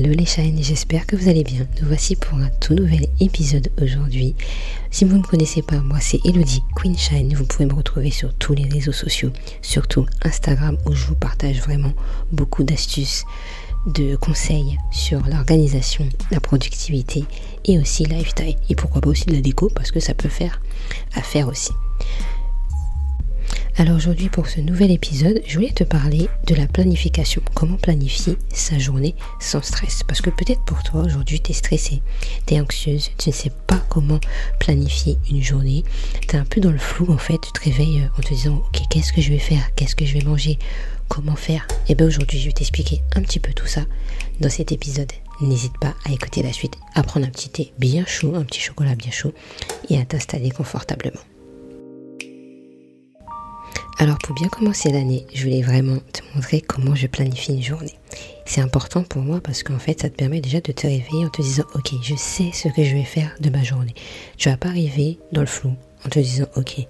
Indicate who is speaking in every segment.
Speaker 1: Hello les shines, j'espère que vous allez bien. Nous voici pour un tout nouvel épisode aujourd'hui. Si vous ne me connaissez pas, moi c'est Elodie Queen Shine. Vous pouvez me retrouver sur tous les réseaux sociaux, surtout Instagram où je vous partage vraiment beaucoup d'astuces, de conseils sur l'organisation, la productivité et aussi lifestyle. Et pourquoi pas aussi de la déco parce que ça peut faire affaire aussi. Alors aujourd'hui pour ce nouvel épisode, je voulais te parler de la planification. Comment planifier sa journée sans stress? Parce que peut-être pour toi aujourd'hui tu es stressée, tu es anxieuse, tu ne sais pas comment planifier une journée. Tu es un peu dans le flou en fait, tu te réveilles euh, en te disant ok qu'est-ce que je vais faire? Qu'est-ce que je vais manger? Comment faire? Et eh bien aujourd'hui je vais t'expliquer un petit peu tout ça dans cet épisode. N'hésite pas à écouter la suite, à prendre un petit thé bien chaud, un petit chocolat bien chaud et à t'installer confortablement. Alors pour bien commencer l'année, je voulais vraiment te montrer comment je planifie une journée. C'est important pour moi parce qu'en fait ça te permet déjà de te réveiller en te disant ok je sais ce que je vais faire de ma journée. Tu vas pas arriver dans le flou en te disant ok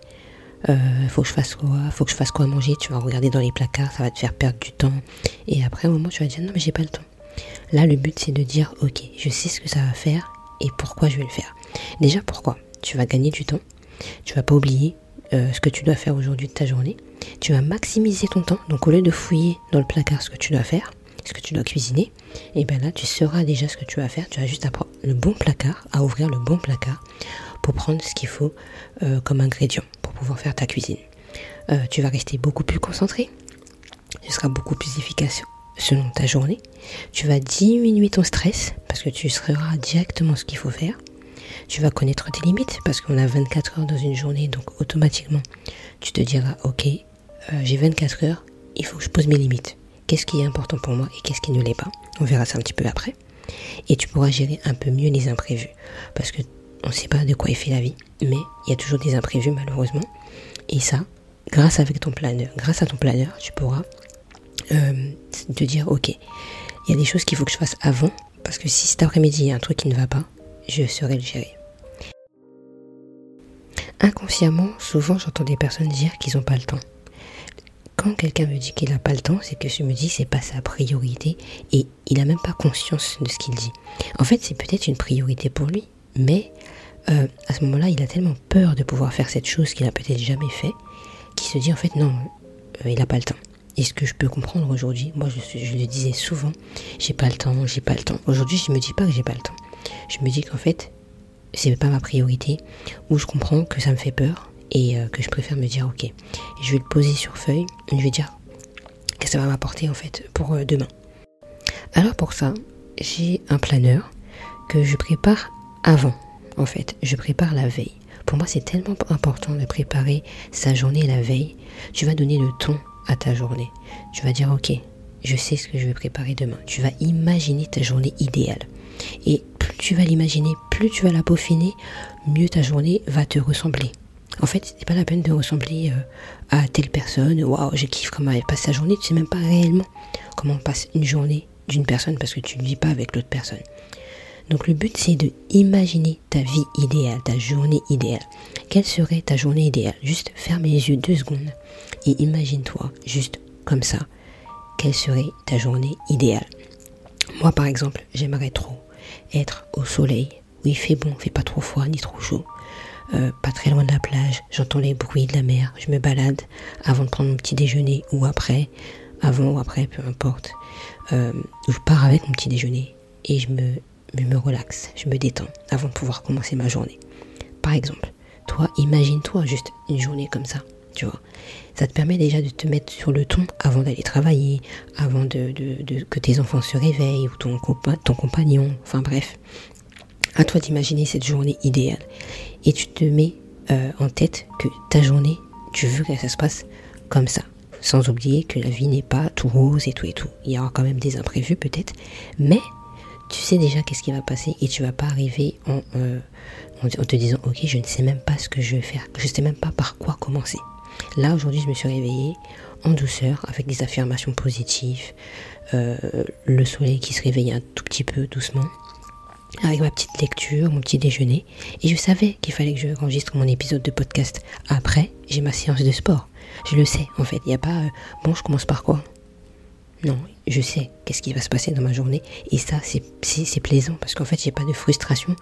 Speaker 1: euh, faut que je fasse quoi, faut que je fasse quoi manger, tu vas regarder dans les placards, ça va te faire perdre du temps et après au moment tu vas dire non mais j'ai pas le temps. Là le but c'est de dire ok je sais ce que ça va faire et pourquoi je vais le faire. Déjà pourquoi? Tu vas gagner du temps, tu vas pas oublier euh, ce que tu dois faire aujourd'hui de ta journée. Tu vas maximiser ton temps. Donc au lieu de fouiller dans le placard ce que tu dois faire, ce que tu dois cuisiner, et bien là tu sauras déjà ce que tu vas faire. Tu vas juste apprendre le bon placard, à ouvrir le bon placard pour prendre ce qu'il faut euh, comme ingrédient pour pouvoir faire ta cuisine. Euh, tu vas rester beaucoup plus concentré. Tu seras beaucoup plus efficace selon ta journée. Tu vas diminuer ton stress parce que tu sauras directement ce qu'il faut faire tu vas connaître tes limites parce qu'on a 24 heures dans une journée, donc automatiquement, tu te diras, ok, euh, j'ai 24 heures, il faut que je pose mes limites. Qu'est-ce qui est important pour moi et qu'est-ce qui ne l'est pas? On verra ça un petit peu après. Et tu pourras gérer un peu mieux les imprévus. Parce que on ne sait pas de quoi est fait la vie, mais il y a toujours des imprévus malheureusement. Et ça, grâce avec ton planeur, grâce à ton planeur, tu pourras euh, te dire, ok, il y a des choses qu'il faut que je fasse avant, parce que si cet après-midi il y a un truc qui ne va pas, je saurai le gérer. Inconsciemment, souvent j'entends des personnes dire qu'ils n'ont pas le temps. Quand quelqu'un me dit qu'il n'a pas le temps, c'est que je me dis c'est pas sa priorité et il n'a même pas conscience de ce qu'il dit. En fait, c'est peut-être une priorité pour lui, mais euh, à ce moment-là, il a tellement peur de pouvoir faire cette chose qu'il n'a peut-être jamais fait, qu'il se dit en fait non, euh, il n'a pas le temps. Et ce que je peux comprendre aujourd'hui, moi je, je, le disais souvent, j'ai pas le temps, j'ai pas le temps. Aujourd'hui, je me dis pas que j'ai pas le temps. Je me dis qu'en fait, c'est pas ma priorité, ou je comprends que ça me fait peur et euh, que je préfère me dire ok, je vais le poser sur feuille, je vais dire que ça va m'apporter en fait pour euh, demain. Alors pour ça, j'ai un planeur que je prépare avant en fait, je prépare la veille. Pour moi, c'est tellement important de préparer sa journée la veille. Tu vas donner le ton à ta journée. Tu vas dire ok, je sais ce que je vais préparer demain. Tu vas imaginer ta journée idéale. Et plus tu vas l'imaginer, plus tu vas la peaufiner, mieux ta journée va te ressembler. En fait, c'est pas la peine de ressembler euh, à telle personne. Waouh, je kiffe comment elle passe sa journée. Tu sais même pas réellement comment passe une journée d'une personne parce que tu ne vis pas avec l'autre personne. Donc le but c'est de imaginer ta vie idéale, ta journée idéale. Quelle serait ta journée idéale? Juste ferme les yeux deux secondes et imagine-toi juste comme ça. Quelle serait ta journée idéale? Moi par exemple, j'aimerais trop être au soleil, où il fait bon, il fait pas trop froid ni trop chaud, euh, pas très loin de la plage, j'entends les bruits de la mer, je me balade avant de prendre mon petit déjeuner ou après, avant ou après, peu importe. Euh, je pars avec mon petit déjeuner et je me, me relaxe, je me détends avant de pouvoir commencer ma journée. Par exemple, toi, imagine-toi juste une journée comme ça, tu vois. Ça te permet déjà de te mettre sur le ton avant d'aller travailler, avant de, que tes enfants se réveillent ou ton, ton compagnon, enfin bref. À toi d'imaginer cette journée idéale. Et tu te mets euh, en tête que ta journée, tu veux que ça se passe comme ça. Sans oublier que la vie n'est pas tout rose et tout et tout. Il y aura quand même des imprévus peut-être. Mais tu sais déjà qu'est-ce qui va passer et tu vas pas arriver en, euh, en, te disant ok je ne sais même pas ce que je vais faire. Je ne sais même pas par quoi commencer. Là, aujourd'hui, je me suis réveillée en douceur, avec des affirmations positives, euh, le soleil qui se réveillait un tout petit peu doucement, avec ma petite lecture, mon petit déjeuner. Et je savais qu'il fallait que je enregistre mon épisode de podcast. Après, j'ai ma séance de sport. Je le sais, en fait. Il n'y a pas, euh, bon, je commence par quoi? Non, je sais qu'est-ce qui va se passer dans ma journée. Et ça, c'est plaisant parce qu'en fait, j'ai pas de frustration.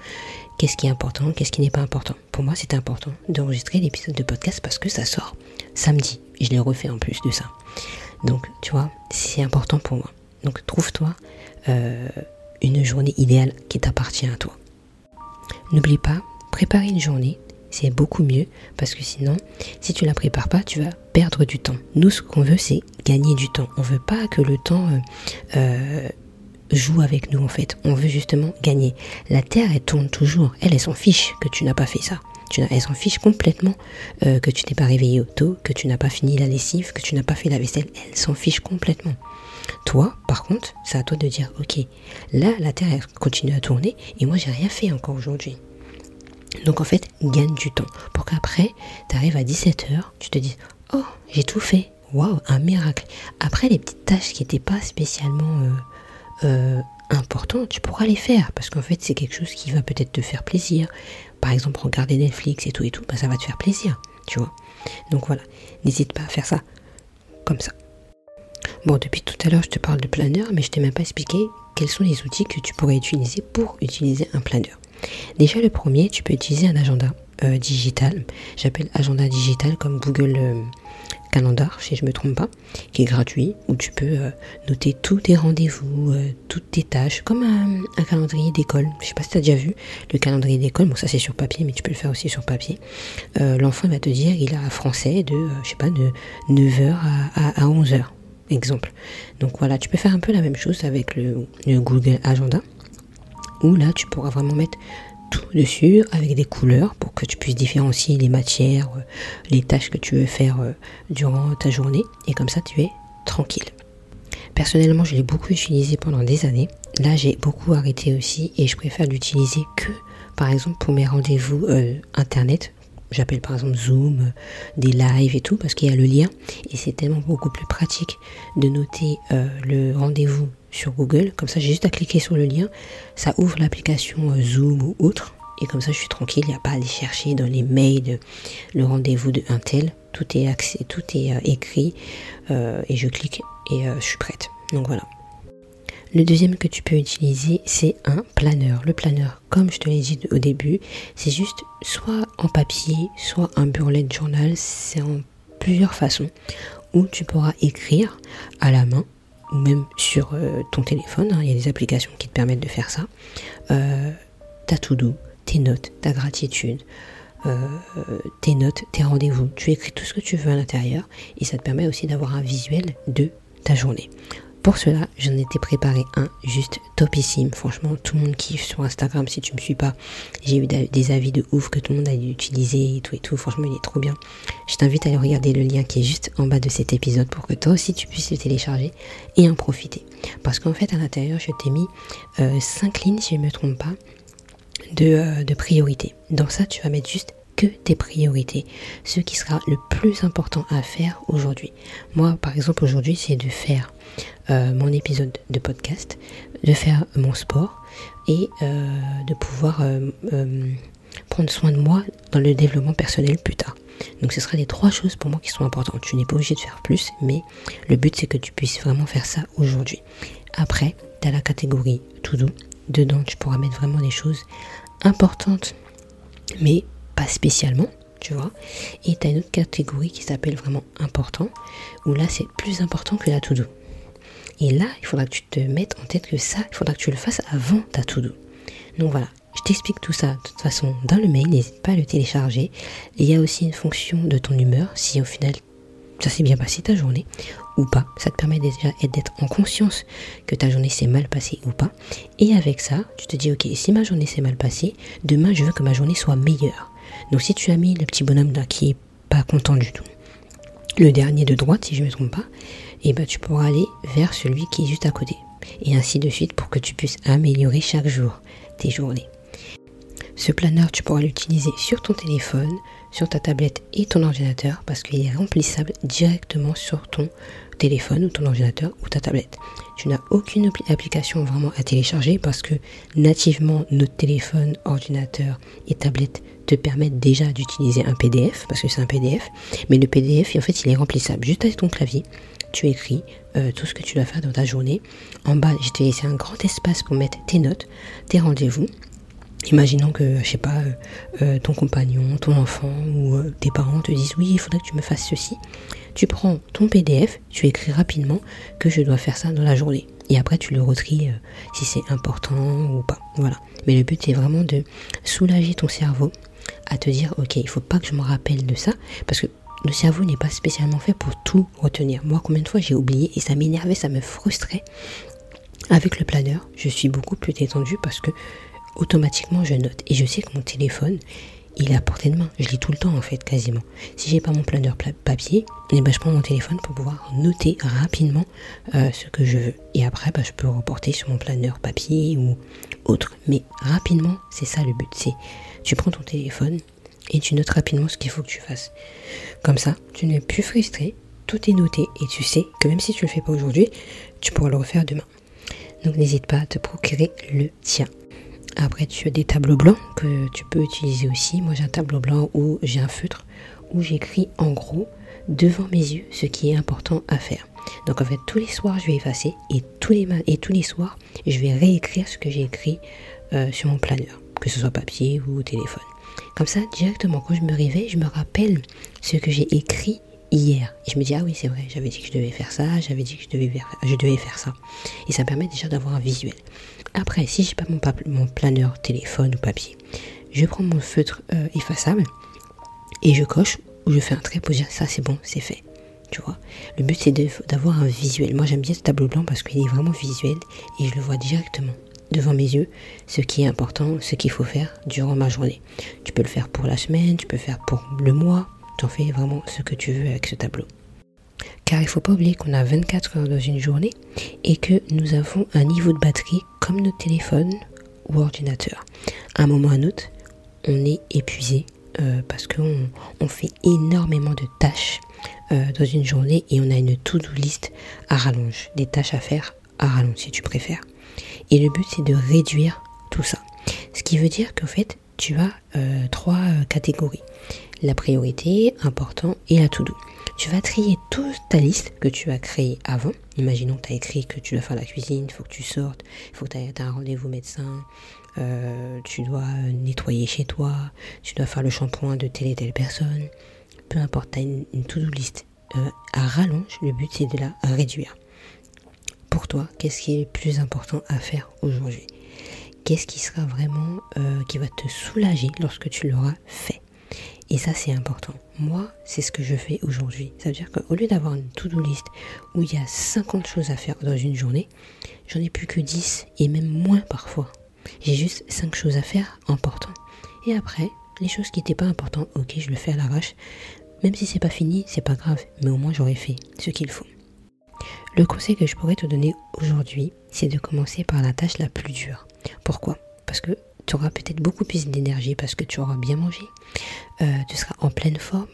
Speaker 1: Qu'est-ce qui est important, qu'est-ce qui n'est pas important? Pour moi, c'est important d'enregistrer l'épisode de podcast parce que ça sort samedi. Je l'ai refait en plus de ça. Donc, tu vois, c'est important pour moi. Donc, trouve-toi euh, une journée idéale qui t'appartient à toi. N'oublie pas, préparer une journée, c'est beaucoup mieux parce que sinon, si tu la prépares pas, tu vas perdre du temps. Nous, ce qu'on veut, c'est gagner du temps. On veut pas que le temps euh, euh, joue avec nous en fait. On veut justement gagner. La Terre, elle tourne toujours. Elle, elle s'en fiche que tu n'as pas fait ça. Tu elle s'en fiche complètement euh, que tu t'es pas réveillé au tôt, que tu n'as pas fini la lessive, que tu n'as pas fait la vaisselle. Elle s'en fiche complètement. Toi, par contre, c'est à toi de dire, ok, là, la Terre continue à tourner et moi, j'ai rien fait encore aujourd'hui. Donc en fait, gagne du temps pour qu'après, tu arrives à 17h, tu te dises Oh, j'ai tout fait. Waouh, un miracle. Après, les petites tâches qui n'étaient pas spécialement euh, euh, importantes, tu pourras les faire parce qu'en fait, c'est quelque chose qui va peut-être te faire plaisir. Par exemple, regarder Netflix et tout et tout, bah, ça va te faire plaisir, tu vois. Donc voilà, n'hésite pas à faire ça comme ça. Bon, depuis tout à l'heure, je te parle de planeur, mais je t'ai même pas expliqué quels sont les outils que tu pourrais utiliser pour utiliser un planeur. Déjà, le premier, tu peux utiliser un agenda euh, digital. J'appelle agenda digital comme Google euh, Calendar, si je ne me trompe pas, qui est gratuit, où tu peux euh, noter tous tes rendez-vous, toutes tes tâches, comme un, calendrier d'école. Je sais pas si tu as déjà vu le calendrier d'école. Bon, ça c'est sur papier, mais tu peux le faire aussi sur papier. L'enfant va te dire il a français de, je sais pas, de 9h à, à, 11h, exemple. Donc voilà, tu peux faire un peu la même chose avec le Google Agenda où là tu pourras vraiment mettre tout dessus avec des couleurs pour que tu puisses différencier les matières, euh, les tâches que tu veux faire euh, durant ta journée et comme ça tu es tranquille. Personnellement, je l'ai beaucoup utilisé pendant des années. Là, j'ai beaucoup arrêté aussi et je préfère l'utiliser que par exemple pour mes rendez-vous euh, internet. J'appelle par exemple Zoom, des lives et tout parce qu'il y a le lien et c'est tellement beaucoup plus pratique de noter le rendez-vous sur Google. Comme ça, j'ai juste à cliquer sur le lien. Ça ouvre l'application euh, Zoom ou autre. Et comme ça, je suis tranquille. Il n'y a pas à aller chercher dans les mails le rendez-vous de un tel. Tout est, accès, tout est euh, écrit. Euh, et je clique et je suis prête. Donc voilà. Le deuxième que tu peux utiliser, c'est un planeur. Le planeur, comme je te l'ai dit au début, c'est juste soit en papier, soit un burlet journal. C'est en plusieurs façons où tu pourras écrire à la main ou même sur euh, ton téléphone, hein, il y a des applications qui te permettent de faire ça, euh, ta to-do, tes notes, ta gratitude, euh, tes notes, tes rendez-vous. Tu écris tout ce que tu veux à l'intérieur et ça te permet aussi d'avoir un visuel de ta journée. Pour cela, j'en étais préparé un juste topissime. Franchement, tout le monde kiffe sur Instagram. Si tu me suis pas, j'ai eu des avis de ouf que tout le monde a utilisé et tout et tout. Franchement, il est trop bien. Je t'invite à aller regarder le lien qui est juste en bas de cet épisode pour que toi aussi tu puisses le télécharger et en profiter. Parce qu'en fait, à l'intérieur, je t'ai mis euh, 5 lignes, si je ne me trompe pas, de, euh, de priorité. Dans ça, tu vas mettre juste que tes priorités, ce qui sera le plus important à faire aujourd'hui. Moi, par exemple, aujourd'hui, c'est de faire euh, mon épisode de podcast, de faire mon sport et euh, de pouvoir euh, prendre soin de moi dans le développement personnel plus tard. Donc ce sera les trois choses pour moi qui sont importantes. Tu n'es pas obligé de faire plus, mais le but c'est que tu puisses vraiment faire ça aujourd'hui. Après, tu as la catégorie tout doux. Dedans, tu pourras mettre vraiment des choses importantes, mais pas spécialement, tu vois. Et tu as une autre catégorie qui s'appelle vraiment important, où là c'est plus important que la to-do. Et là, il faudra que tu te mettes en tête que ça, il faudra que tu le fasses avant ta to-do. Donc voilà, je t'explique tout ça de toute façon dans le mail, n'hésite pas à le télécharger. il y a aussi une fonction de ton humeur, si au final ça s'est bien passé ta journée ou pas. Ça te permet déjà d'être en conscience que ta journée s'est mal passée ou pas. Et avec ça, tu te dis, ok, si ma journée s'est mal passée, demain je veux que ma journée soit meilleure. Donc si tu as mis le petit bonhomme là qui est pas content du tout, le dernier de droite si je ne me trompe pas, et eh ben tu pourras aller vers celui qui est juste à côté. Et ainsi de suite pour que tu puisses améliorer chaque jour tes journées. Ce planeur, tu pourras l'utiliser sur ton téléphone, sur ta tablette et ton ordinateur parce qu'il est remplissable directement sur ton téléphone ou ton ordinateur ou ta tablette. Tu n'as aucune application vraiment à télécharger parce que nativement notre téléphone, ordinateur et tablette te permettent déjà d'utiliser un PDF parce que c'est un PDF, mais le PDF en fait il est remplissable juste avec ton clavier. tu écris euh, tout ce que tu dois faire dans ta journée. En bas, je t'ai laissé un grand espace pour mettre tes notes, tes rendez-vous. Imaginons que, je sais pas, euh, euh, ton compagnon, ton enfant ou tes parents te disent oui, il faudrait que tu me fasses ceci. Tu prends ton PDF, tu écris rapidement que je dois faire ça dans la journée. Et après, tu le retries si c'est important ou pas. Voilà. Mais le but, c'est vraiment de soulager ton cerveau à te dire, ok, il faut pas que je me rappelle de ça, parce que le cerveau n'est pas spécialement fait pour tout retenir. Moi, combien de fois j'ai oublié et ça m'énervait, ça me frustrait. Avec le planeur, je suis beaucoup plus détendue parce que automatiquement je note. Et je sais que mon téléphone, il est à portée de main. Je lis tout le temps en fait, quasiment. Si j'ai pas mon planeur papier, eh ben, je prends mon téléphone pour pouvoir noter rapidement euh, ce que je veux. Et après, bah, je peux reporter sur mon planeur papier ou autre. Mais rapidement, c'est ça le but. C'est tu prends ton téléphone, et tu notes rapidement ce qu'il faut que tu fasses. Comme ça, tu n'es plus frustré, tout est noté et tu sais que même si tu ne le fais pas aujourd'hui, tu pourras le refaire demain. Donc n'hésite pas à te procurer le tien. Après, tu as des tableaux blancs que tu peux utiliser aussi. Moi, j'ai un tableau blanc où j'ai un feutre où j'écris en gros devant mes yeux ce qui est important à faire. Donc en fait, tous les soirs, je vais effacer et tous les, et tous les soirs, je vais réécrire ce que j'ai écrit euh, sur mon planeur, que ce soit papier ou téléphone. Comme ça, directement, quand je me réveille, je me rappelle ce que j'ai écrit hier. Et je me dis, ah oui, c'est vrai, j'avais dit que je devais faire ça, j'avais dit que je devais, faire, je devais faire ça. Et ça me permet déjà d'avoir un visuel. Après, si j'ai pas mon, planeur téléphone ou papier, je prends mon feutre euh, effaçable et je coche ou je fais un trait pour ça c'est bon, c'est fait. Tu vois? Le but c'est d'avoir un visuel. Moi j'aime bien ce tableau blanc parce qu'il est vraiment visuel et je le vois directement devant mes yeux ce qui est important, ce qu'il faut faire durant ma journée. Tu peux le faire pour la semaine, tu peux le faire pour le mois, tu en fais vraiment ce que tu veux avec ce tableau. Car il ne faut pas oublier qu'on a 24 heures dans une journée et que nous avons un niveau de batterie comme nos téléphones ou ordinateurs. À un moment ou à un autre, on est épuisé euh, parce qu'on on fait énormément de tâches euh, dans une journée et on a une to-do list à rallonge, des tâches à faire à rallonge si tu préfères. Et le but, c'est de réduire tout ça. Ce qui veut dire qu'en fait, tu as euh, trois catégories. La priorité, important et la to-do. Tu vas trier toute ta liste que tu as créée avant. Imaginons que tu as écrit que tu dois faire la cuisine, il faut que tu sortes, il faut que tu aies un rendez-vous médecin, euh, tu dois nettoyer chez toi, tu dois faire le shampoing de telle et telle personne. Peu importe, tu as une, to-do list à rallonge. Le but, c'est de la réduire pour toi, qu'est-ce qui est le plus important à faire aujourd'hui? Qu'est-ce qui sera vraiment euh, qui va te soulager lorsque tu l'auras fait? Et ça, c'est important. Moi, c'est ce que je fais aujourd'hui. Ça veut dire qu'au lieu d'avoir une to-do list où il y a 50 choses à faire dans une journée, j'en ai plus que 10 et même moins parfois. J'ai juste 5 choses à faire importantes. Et après, les choses qui n'étaient pas importantes, ok, je le fais à l'arrache. Même si c'est pas fini, c'est pas grave, mais au moins j'aurais fait ce qu'il faut. Le conseil que je pourrais te donner aujourd'hui, c'est de commencer par la tâche la plus dure. Pourquoi? Parce que tu auras peut-être beaucoup plus d'énergie parce que tu auras bien mangé, euh, tu seras en pleine forme,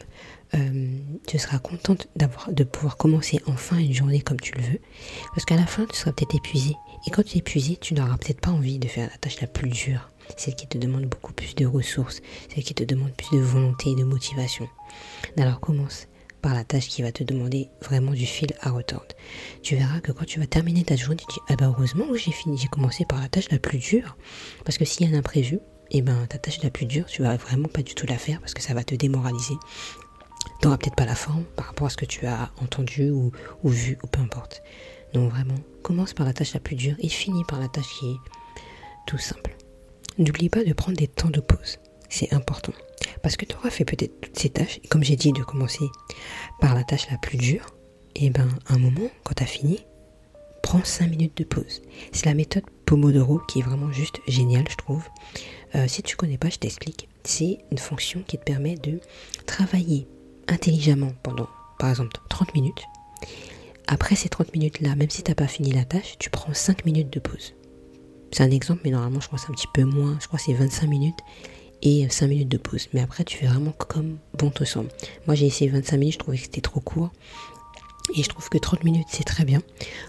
Speaker 1: euh, tu seras contente d'avoir de pouvoir commencer enfin une journée comme tu le veux, parce qu'à la fin tu seras peut-être épuisé. Et quand tu es épuisé, tu n'auras peut-être pas envie de faire la tâche la plus dure, celle qui te demande beaucoup plus de ressources, celle qui te demande plus de volonté et de motivation. Alors commence par la tâche qui va te demander vraiment du fil à retordre. Tu verras que quand tu vas terminer ta journée, tu dis ah bah heureusement j'ai fini, j'ai commencé par la tâche la plus dure parce que s'il y a un imprévu, et eh ben ta tâche la plus dure, tu vas vraiment pas du tout la faire parce que ça va te démoraliser. Tu n'auras peut-être pas la forme par rapport à ce que tu as entendu ou, ou vu ou peu importe. Donc vraiment, commence par la tâche la plus dure et finis par la tâche qui est tout simple. N'oublie pas de prendre des temps de pause. C'est important. Parce que tu auras fait peut-être toutes ces tâches, comme j'ai dit de commencer par la tâche la plus dure, et eh ben un moment, quand tu as fini, prends 5 minutes de pause. C'est la méthode Pomodoro qui est vraiment juste géniale, je trouve. Euh, si tu connais pas, je t'explique. C'est une fonction qui te permet de travailler intelligemment pendant, par exemple, 30 minutes. Après ces 30 minutes-là, même si tu n'as pas fini la tâche, tu prends 5 minutes de pause. C'est un exemple, mais normalement, je crois c'est un petit peu moins. Je crois c'est 25 minutes et 5 minutes de pause. Mais après, tu fais vraiment comme bon te semble. Moi, j'ai essayé 25 minutes, je trouvais que c'était trop court. Et je trouve que 30 minutes, c'est très bien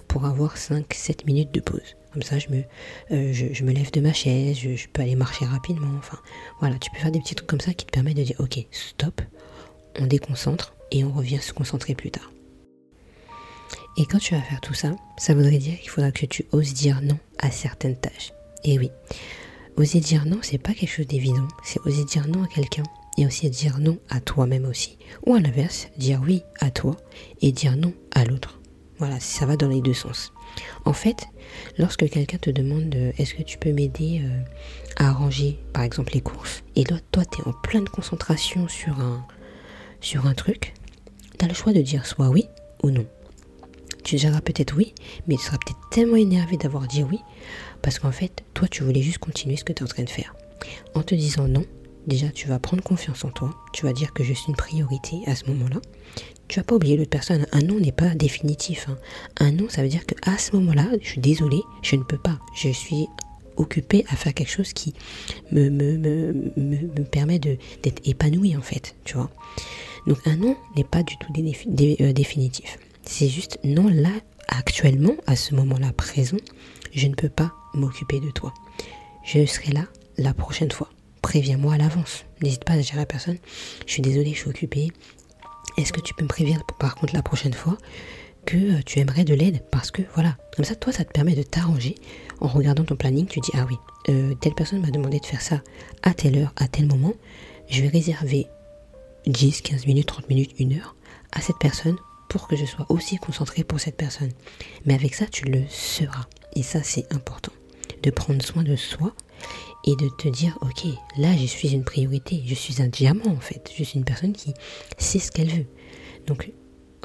Speaker 1: pour avoir 5-7 minutes de pause. Comme ça, je me, euh, je, me lève de ma chaise, je, peux aller marcher rapidement. Enfin, voilà, tu peux faire des petits trucs comme ça qui te permettent de dire, ok, stop, on déconcentre et on revient se concentrer plus tard. Et quand tu vas faire tout ça, ça voudrait dire qu'il faudra que tu oses dire non à certaines tâches. Et oui, oser dire non, c'est pas quelque chose d'évident. C'est oser dire non à quelqu'un et aussi dire non à toi-même aussi. Ou à l'inverse, dire oui à toi et dire non à l'autre. Voilà, ça va dans les deux sens. En fait, lorsque quelqu'un te demande euh, est-ce que tu peux m'aider euh, à arranger par exemple les courses, et là toi tu en pleine concentration sur un, sur un truc, tu le choix de dire soit oui ou non. Tu diras peut-être oui, mais tu seras peut-être tellement énervé d'avoir dit oui, parce qu'en fait, toi tu voulais juste continuer ce que tu es en train de faire. En te disant non, déjà tu vas prendre confiance en toi, tu vas dire que je suis une priorité à ce moment-là, tu vas pas oublier l'autre personne. Un non n'est pas définitif. Hein. Un non, ça veut dire que à ce moment-là, je suis désolée, je ne peux pas. Je suis occupée à faire quelque chose qui me, me, me, me permet d'être épanouie en fait, tu vois. Donc un non n'est pas du tout euh, définitif. C'est juste non là, actuellement, à ce moment-là présent, je ne peux pas m'occuper de toi. Je serai là la prochaine fois. Préviens-moi à l'avance. N'hésite pas à dire à personne, je suis désolée, je suis occupée, est-ce que tu peux me prévenir par contre la prochaine fois que euh, tu aimerais de l'aide? Parce que voilà, comme ça, toi, ça te permet de t'arranger. En regardant ton planning, tu dis, ah oui, euh, telle personne m'a demandé de faire ça à telle heure, à tel moment. Je vais réserver 10, 15 minutes, 30 minutes, 1 heure à cette personne que je sois aussi concentré pour cette personne. Mais avec ça, tu le seras. Et ça, c'est important. De prendre soin de soi et de te dire, ok, là je suis une priorité, je suis un diamant en fait, je suis une personne qui sait ce qu'elle veut. Donc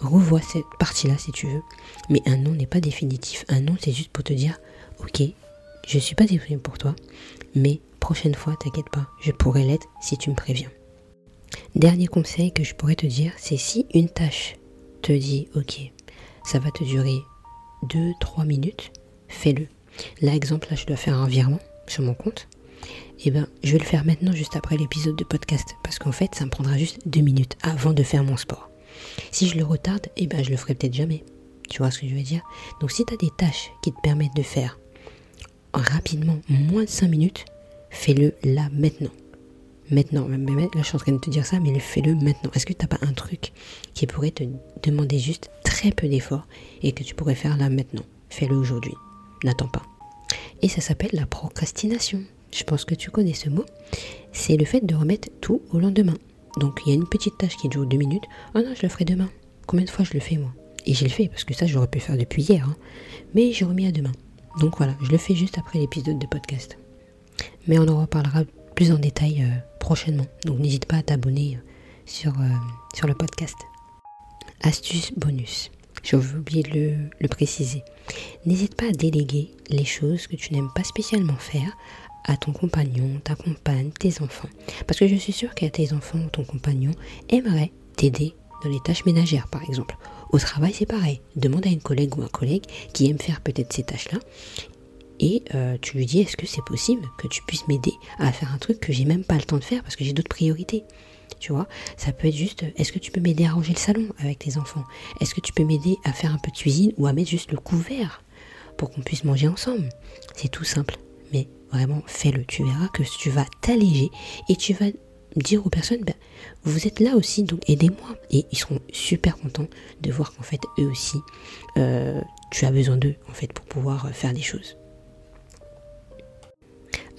Speaker 1: revois cette partie-là si tu veux, mais un non n'est pas définitif. Un non c'est juste pour te dire, ok, je suis pas disponible pour toi, mais prochaine fois, t'inquiète pas, je pourrai l'être si tu me préviens. Dernier conseil que je pourrais te dire, c'est si une tâche te dit, ok, ça va te durer 2-3 minutes, fais-le. Là, exemple, là, je dois faire un virement sur mon compte eh ben, je vais le faire maintenant juste après l'épisode de podcast parce qu'en fait, ça me prendra juste deux minutes avant de faire mon sport. Si je le retarde, eh ben, je le ferai peut-être jamais. Tu vois ce que je veux dire? Donc, si tu as des tâches qui te permettent de faire rapidement moins de 5 minutes, fais-le là maintenant. Maintenant, là je suis en train de te dire ça, mais fais-le maintenant. Est-ce que tu n'as pas un truc qui pourrait te demander juste très peu d'efforts et que tu pourrais faire là maintenant? Fais-le aujourd'hui. N'attends pas. Et ça s'appelle la procrastination je pense que tu connais ce mot, c'est le fait de remettre tout au lendemain. Donc il y a une petite tâche qui dure deux minutes. Oh non, je le ferai demain. Combien de fois je le fais moi? Et j'ai le fait parce que ça j'aurais pu faire depuis hier. Hein. Mais j'ai remis à demain. Donc voilà, je le fais juste après l'épisode de podcast. Mais on en reparlera plus en détail euh, prochainement. Donc n'hésite pas à t'abonner euh, sur, euh, sur le podcast. Astuce bonus. J'ai oublié de le préciser. N'hésite pas à déléguer les choses que tu n'aimes pas spécialement faire à ton compagnon, ta compagne, tes enfants. Parce que je suis sûre que tes enfants ou ton compagnon aimerait t'aider dans les tâches ménagères, par exemple. Au travail, c'est pareil. Demande à une collègue ou un collègue qui aime faire peut-être ces tâches-là. Et euh, tu lui dis, est-ce que c'est possible que tu puisses m'aider à faire un truc que j'ai même pas le temps de faire parce que j'ai d'autres priorités tu vois? Ça peut être juste, est-ce que tu peux m'aider à ranger le salon avec tes enfants? Est-ce que tu peux m'aider à faire un peu de cuisine ou à mettre juste le couvert pour qu'on puisse manger ensemble? C'est tout simple, mais Vraiment, fais-le. Tu verras que tu vas t'alléger et tu vas dire aux personnes, ben, vous êtes là aussi, donc aidez-moi. Et ils seront super contents de voir qu'en fait, eux aussi, euh, tu as besoin d'eux, en fait, pour pouvoir euh, faire des choses.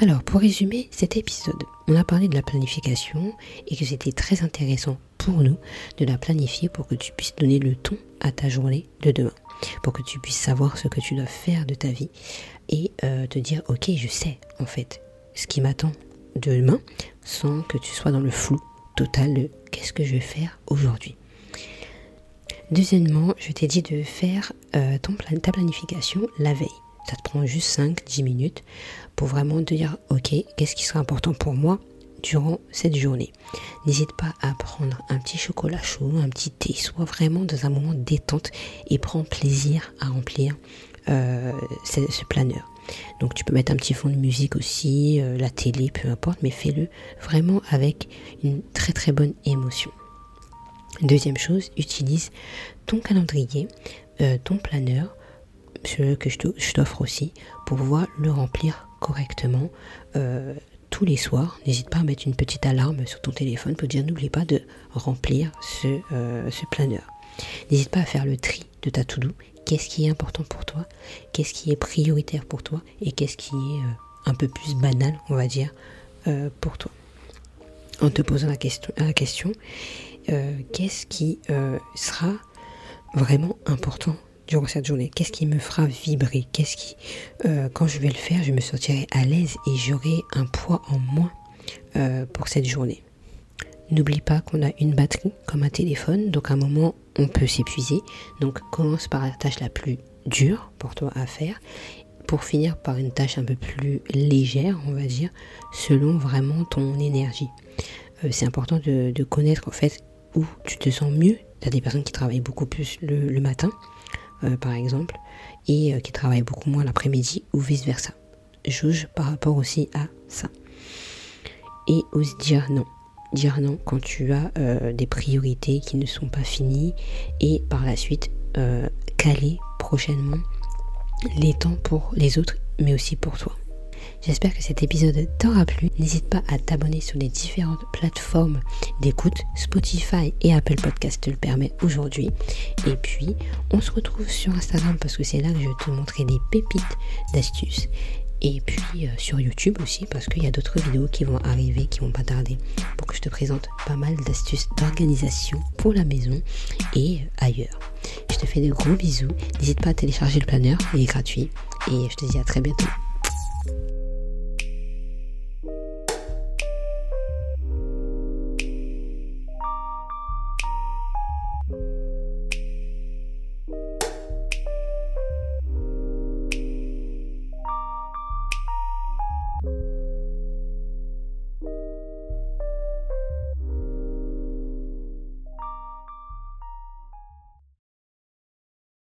Speaker 1: Alors, pour résumer cet épisode, on a parlé de la planification et que c'était très intéressant pour nous de la planifier pour que tu puisses donner le ton à ta journée de demain, pour que tu puisses savoir ce que tu dois faire de ta vie et euh, te dire ok je sais en fait ce qui m'attend demain sans que tu sois dans le flou total de qu'est-ce que je vais faire aujourd'hui. Deuxièmement, je t'ai dit de faire euh, ta planification la veille. Ça te prend juste 5-10 minutes pour vraiment te dire ok qu'est-ce qui sera important pour moi durant cette journée. N'hésite pas à prendre un petit chocolat chaud, un petit thé, sois vraiment dans un moment détente et prends plaisir à remplir euh, ce planeur. Donc tu peux mettre un petit fond de musique aussi, euh, la télé, peu importe, mais fais-le vraiment avec une très très bonne émotion. Deuxième chose, utilise ton calendrier, euh, ton planeur, ce que je t'offre aussi, pour pouvoir le remplir correctement tous les soirs. N'hésite pas à mettre une petite alarme sur ton téléphone pour dire n'oublie pas de remplir ce, ce planeur. N'hésite pas à faire le tri de ta to-do. Qu'est-ce qui est important pour toi? Qu'est-ce qui est prioritaire pour toi? Et qu'est-ce qui est euh, un peu plus banal, on va dire, euh, pour toi? En te posant la question, la question euh, qu'est-ce qui sera vraiment important durant cette journée Qu'est-ce qui me fera vibrer? Qu'est-ce qui, quand je vais le faire, je me sentirai à l'aise et j'aurai un poids en moins pour cette journée N'oublie pas qu'on a une batterie comme un téléphone, donc à un moment on peut s'épuiser. Donc commence par la tâche la plus dure pour toi à faire, pour finir par une tâche un peu plus légère, on va dire, selon vraiment ton énergie. Euh, c'est important de, connaître en fait où tu te sens mieux. Tu as des personnes qui travaillent beaucoup plus le, matin, euh, par exemple, et euh, qui travaillent beaucoup moins l'après-midi ou vice-versa. Juge par rapport aussi à ça. Et ose dire non dire non quand tu as euh, des priorités qui ne sont pas finies et par la suite caler prochainement les temps pour les autres mais aussi pour toi. J'espère que cet épisode t'aura plu. N'hésite pas à t'abonner sur les différentes plateformes d'écoute. Spotify et Apple Podcast te le permet aujourd'hui. Et puis, on se retrouve sur Instagram parce que c'est là que je vais te montrer des pépites d'astuces et puis euh, sur YouTube aussi parce qu'il y a d'autres vidéos qui vont arriver, qui vont pas tarder pour que je te présente pas mal d'astuces d'organisation pour la maison et ailleurs. Je te fais de gros bisous. N'hésite pas à télécharger le planeur, il est gratuit et je te dis à très bientôt.